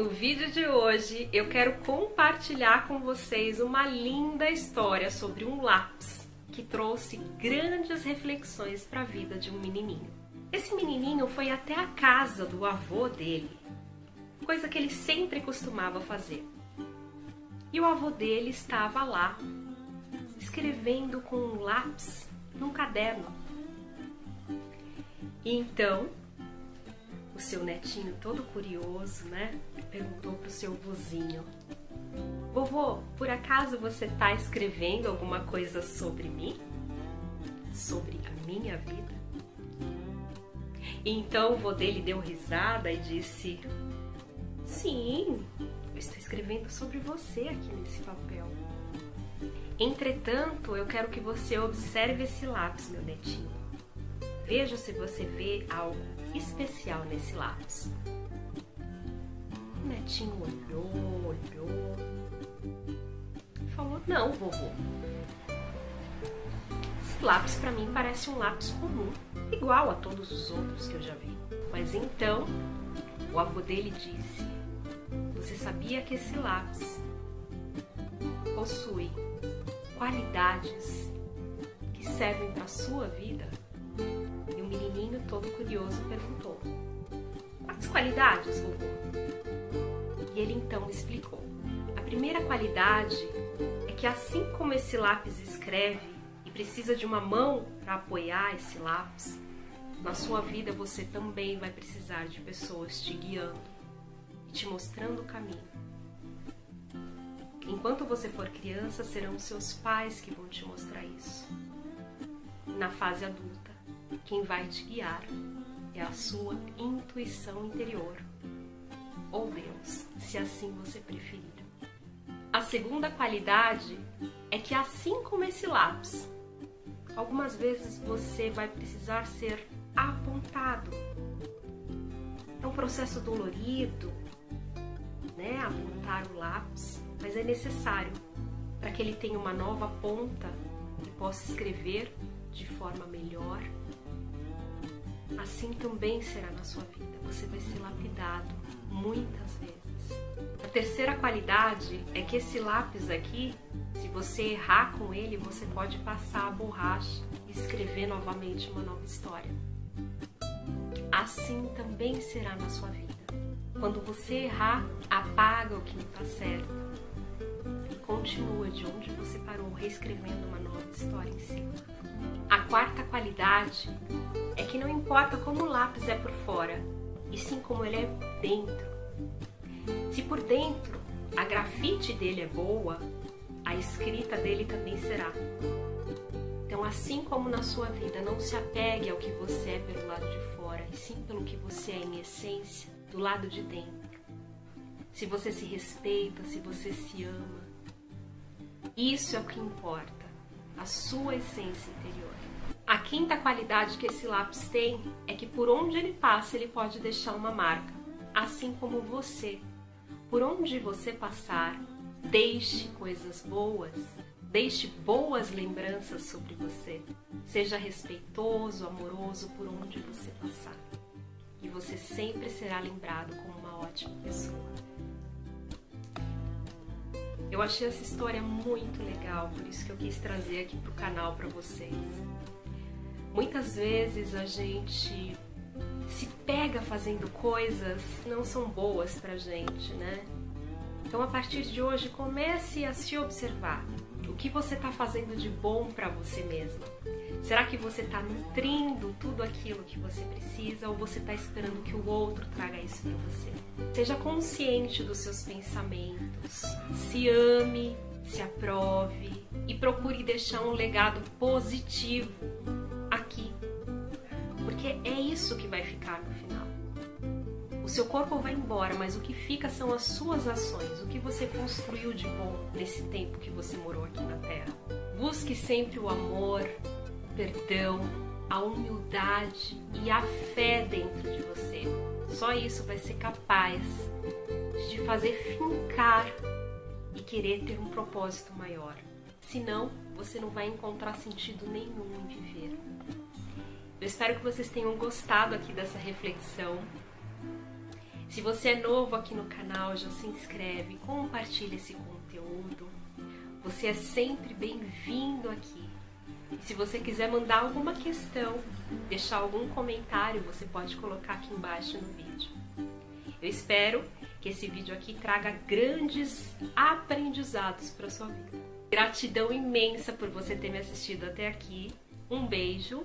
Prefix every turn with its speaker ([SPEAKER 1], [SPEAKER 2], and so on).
[SPEAKER 1] No vídeo de hoje eu quero compartilhar com vocês uma linda história sobre um lápis que trouxe grandes reflexões para a vida de um menininho. Esse menininho foi até a casa do avô dele, coisa que ele sempre costumava fazer. E o avô dele estava lá, escrevendo com um lápis num caderno. E então o seu netinho, todo curioso, né? Perguntou pro seu vozinho: Vovô, por acaso você tá escrevendo alguma coisa sobre mim? Sobre a minha vida? E então o vô dele deu risada e disse: Sim, eu estou escrevendo sobre você aqui nesse papel. Entretanto, eu quero que você observe esse lápis, meu netinho. Veja se você vê algo especial nesse lápis. O netinho olhou, olhou falou: Não, vovô. Esse lápis para mim parece um lápis comum, igual a todos os outros que eu já vi. Mas então o avô dele disse: Você sabia que esse lápis possui qualidades que servem para sua vida? Todo curioso perguntou: Quais qualidades, vovô? E ele então explicou: A primeira qualidade é que, assim como esse lápis escreve e precisa de uma mão para apoiar esse lápis, na sua vida você também vai precisar de pessoas te guiando e te mostrando o caminho. Enquanto você for criança, serão seus pais que vão te mostrar isso. Na fase adulta, quem vai te guiar é a sua intuição interior, ou Deus, se assim você preferir. A segunda qualidade é que, assim como esse lápis, algumas vezes você vai precisar ser apontado. É um processo dolorido, né? Apontar o lápis, mas é necessário para que ele tenha uma nova ponta e possa escrever de forma melhor assim também será na sua vida. Você vai ser lapidado muitas vezes. A terceira qualidade é que esse lápis aqui, se você errar com ele, você pode passar a borracha e escrever novamente uma nova história. Assim também será na sua vida. Quando você errar, apaga o que não está certo e continua de onde você parou, reescrevendo uma nova história em cima. A quarta qualidade que não importa como o lápis é por fora, e sim como ele é dentro. Se por dentro a grafite dele é boa, a escrita dele também será. Então, assim como na sua vida, não se apegue ao que você é pelo lado de fora, e sim pelo que você é em essência, do lado de dentro. Se você se respeita, se você se ama, isso é o que importa, a sua essência interior. A quinta qualidade que esse lápis tem é que por onde ele passa, ele pode deixar uma marca, assim como você. Por onde você passar, deixe coisas boas, deixe boas lembranças sobre você. Seja respeitoso, amoroso por onde você passar. E você sempre será lembrado como uma ótima pessoa. Eu achei essa história muito legal, por isso que eu quis trazer aqui pro canal para vocês. Muitas vezes a gente se pega fazendo coisas que não são boas pra gente, né? Então a partir de hoje comece a se observar. O que você está fazendo de bom para você mesmo? Será que você está nutrindo tudo aquilo que você precisa ou você está esperando que o outro traga isso para você? Seja consciente dos seus pensamentos, se ame, se aprove e procure deixar um legado positivo porque é isso que vai ficar no final. O seu corpo vai embora, mas o que fica são as suas ações, o que você construiu de bom nesse tempo que você morou aqui na Terra. Busque sempre o amor, o perdão, a humildade e a fé dentro de você. Só isso vai ser capaz de fazer fincar e querer ter um propósito maior. Senão, você não vai encontrar sentido nenhum em viver. Eu espero que vocês tenham gostado aqui dessa reflexão. Se você é novo aqui no canal, já se inscreve, compartilha esse conteúdo. Você é sempre bem-vindo aqui. E se você quiser mandar alguma questão, deixar algum comentário, você pode colocar aqui embaixo no vídeo. Eu espero que esse vídeo aqui traga grandes aprendizados para sua vida. Gratidão imensa por você ter me assistido até aqui. Um beijo